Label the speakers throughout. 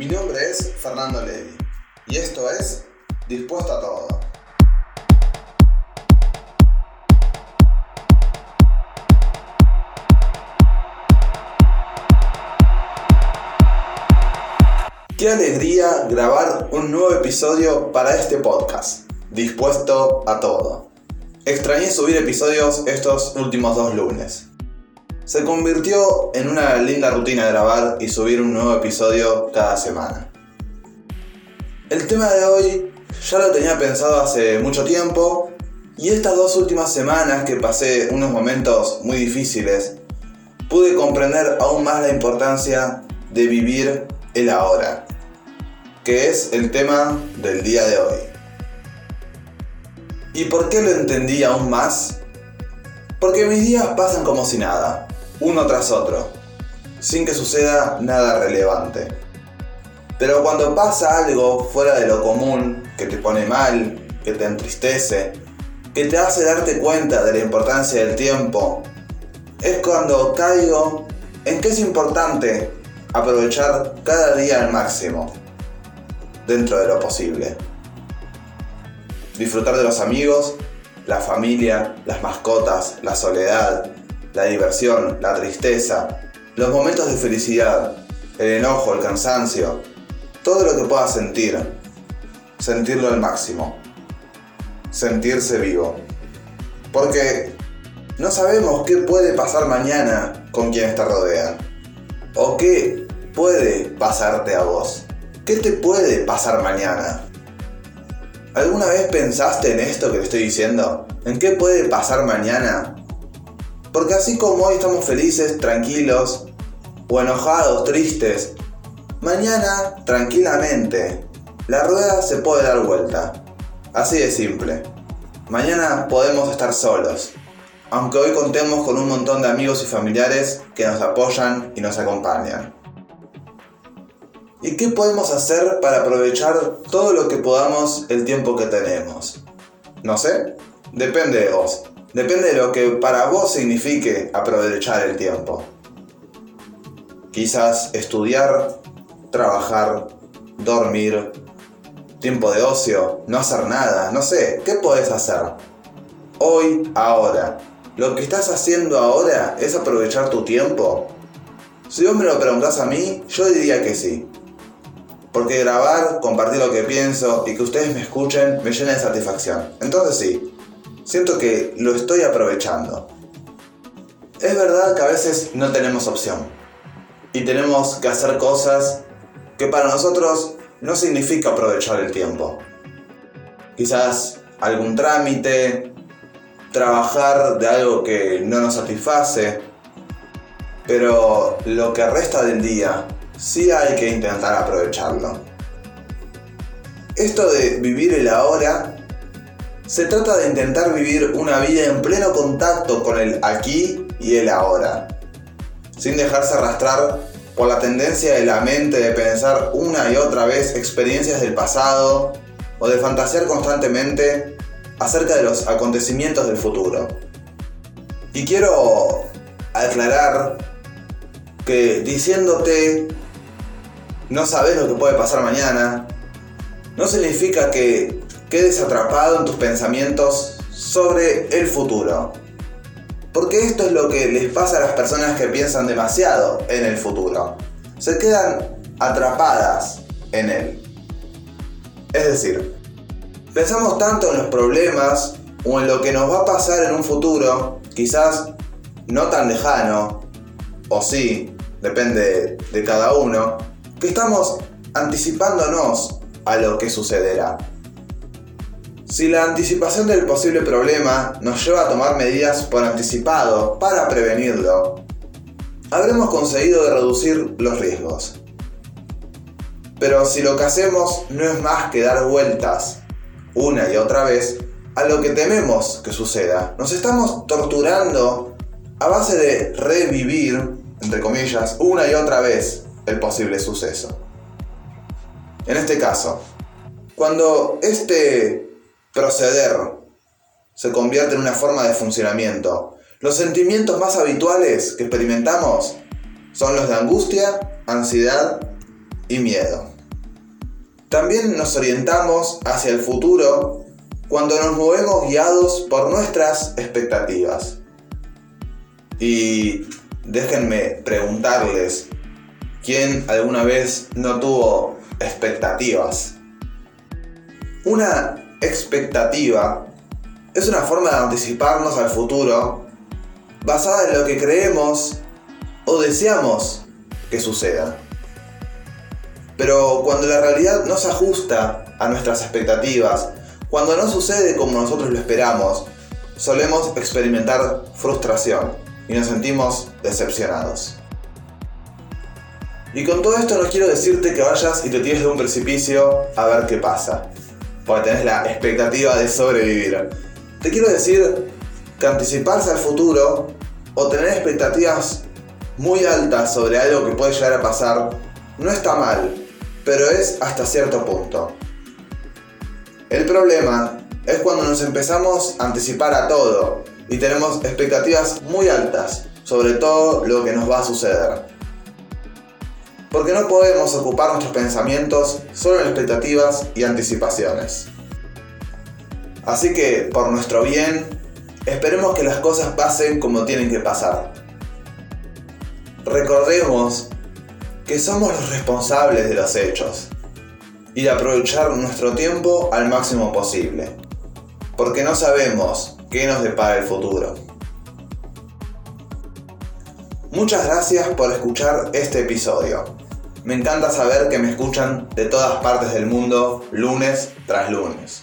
Speaker 1: Mi nombre es Fernando Levi y esto es Dispuesto a Todo. Qué alegría grabar un nuevo episodio para este podcast, Dispuesto a Todo. Extrañé subir episodios estos últimos dos lunes. Se convirtió en una linda rutina grabar y subir un nuevo episodio cada semana. El tema de hoy ya lo tenía pensado hace mucho tiempo y estas dos últimas semanas que pasé unos momentos muy difíciles, pude comprender aún más la importancia de vivir el ahora que es el tema del día de hoy. ¿Y por qué lo entendí aún más? Porque mis días pasan como si nada, uno tras otro, sin que suceda nada relevante. Pero cuando pasa algo fuera de lo común, que te pone mal, que te entristece, que te hace darte cuenta de la importancia del tiempo, es cuando caigo en que es importante aprovechar cada día al máximo dentro de lo posible. Disfrutar de los amigos, la familia, las mascotas, la soledad, la diversión, la tristeza, los momentos de felicidad, el enojo, el cansancio, todo lo que puedas sentir, sentirlo al máximo, sentirse vivo. Porque no sabemos qué puede pasar mañana con quienes te rodean, o qué puede pasarte a vos. ¿Qué te puede pasar mañana? ¿Alguna vez pensaste en esto que te estoy diciendo? ¿En qué puede pasar mañana? Porque así como hoy estamos felices, tranquilos, o enojados, tristes, mañana, tranquilamente, la rueda se puede dar vuelta. Así de simple. Mañana podemos estar solos, aunque hoy contemos con un montón de amigos y familiares que nos apoyan y nos acompañan. ¿Y qué podemos hacer para aprovechar todo lo que podamos el tiempo que tenemos? No sé, depende de vos. Depende de lo que para vos signifique aprovechar el tiempo. Quizás estudiar, trabajar, dormir, tiempo de ocio, no hacer nada, no sé, ¿qué podés hacer? Hoy, ahora. ¿Lo que estás haciendo ahora es aprovechar tu tiempo? Si vos me lo preguntás a mí, yo diría que sí. Porque grabar, compartir lo que pienso y que ustedes me escuchen me llena de satisfacción. Entonces sí, siento que lo estoy aprovechando. Es verdad que a veces no tenemos opción. Y tenemos que hacer cosas que para nosotros no significa aprovechar el tiempo. Quizás algún trámite, trabajar de algo que no nos satisface. Pero lo que resta del día sí hay que intentar aprovecharlo. Esto de vivir el ahora se trata de intentar vivir una vida en pleno contacto con el aquí y el ahora, sin dejarse arrastrar por la tendencia de la mente de pensar una y otra vez experiencias del pasado o de fantasear constantemente acerca de los acontecimientos del futuro. Y quiero aclarar que diciéndote no sabes lo que puede pasar mañana, no significa que quedes atrapado en tus pensamientos sobre el futuro. Porque esto es lo que les pasa a las personas que piensan demasiado en el futuro. Se quedan atrapadas en él. Es decir, pensamos tanto en los problemas o en lo que nos va a pasar en un futuro, quizás no tan lejano, o sí, depende de cada uno, que estamos anticipándonos a lo que sucederá. Si la anticipación del posible problema nos lleva a tomar medidas por anticipado para prevenirlo, habremos conseguido reducir los riesgos. Pero si lo que hacemos no es más que dar vueltas una y otra vez a lo que tememos que suceda, nos estamos torturando a base de revivir, entre comillas, una y otra vez el posible suceso. En este caso, cuando este proceder se convierte en una forma de funcionamiento, los sentimientos más habituales que experimentamos son los de angustia, ansiedad y miedo. También nos orientamos hacia el futuro cuando nos movemos guiados por nuestras expectativas. Y déjenme preguntarles, ¿quién alguna vez no tuvo expectativas? Una expectativa es una forma de anticiparnos al futuro basada en lo que creemos o deseamos que suceda. Pero cuando la realidad no se ajusta a nuestras expectativas, cuando no sucede como nosotros lo esperamos, solemos experimentar frustración y nos sentimos decepcionados. Y con todo esto no quiero decirte que vayas y te tires de un precipicio a ver qué pasa, porque tenés la expectativa de sobrevivir. Te quiero decir que anticiparse al futuro o tener expectativas muy altas sobre algo que puede llegar a pasar no está mal, pero es hasta cierto punto. El problema es cuando nos empezamos a anticipar a todo y tenemos expectativas muy altas sobre todo lo que nos va a suceder. Porque no podemos ocupar nuestros pensamientos solo en expectativas y anticipaciones. Así que, por nuestro bien, esperemos que las cosas pasen como tienen que pasar. Recordemos que somos los responsables de los hechos y de aprovechar nuestro tiempo al máximo posible, porque no sabemos qué nos depara el futuro. Muchas gracias por escuchar este episodio. Me encanta saber que me escuchan de todas partes del mundo lunes tras lunes.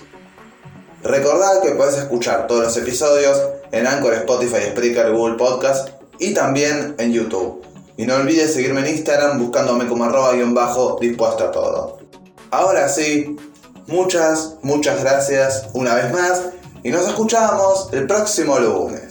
Speaker 1: Recordad que puedes escuchar todos los episodios en Anchor, Spotify, Spreaker, Google Podcast y también en YouTube. Y no olvides seguirme en Instagram buscándome como arroba guion bajo dispuesto a todo. Ahora sí, muchas, muchas gracias una vez más y nos escuchamos el próximo lunes.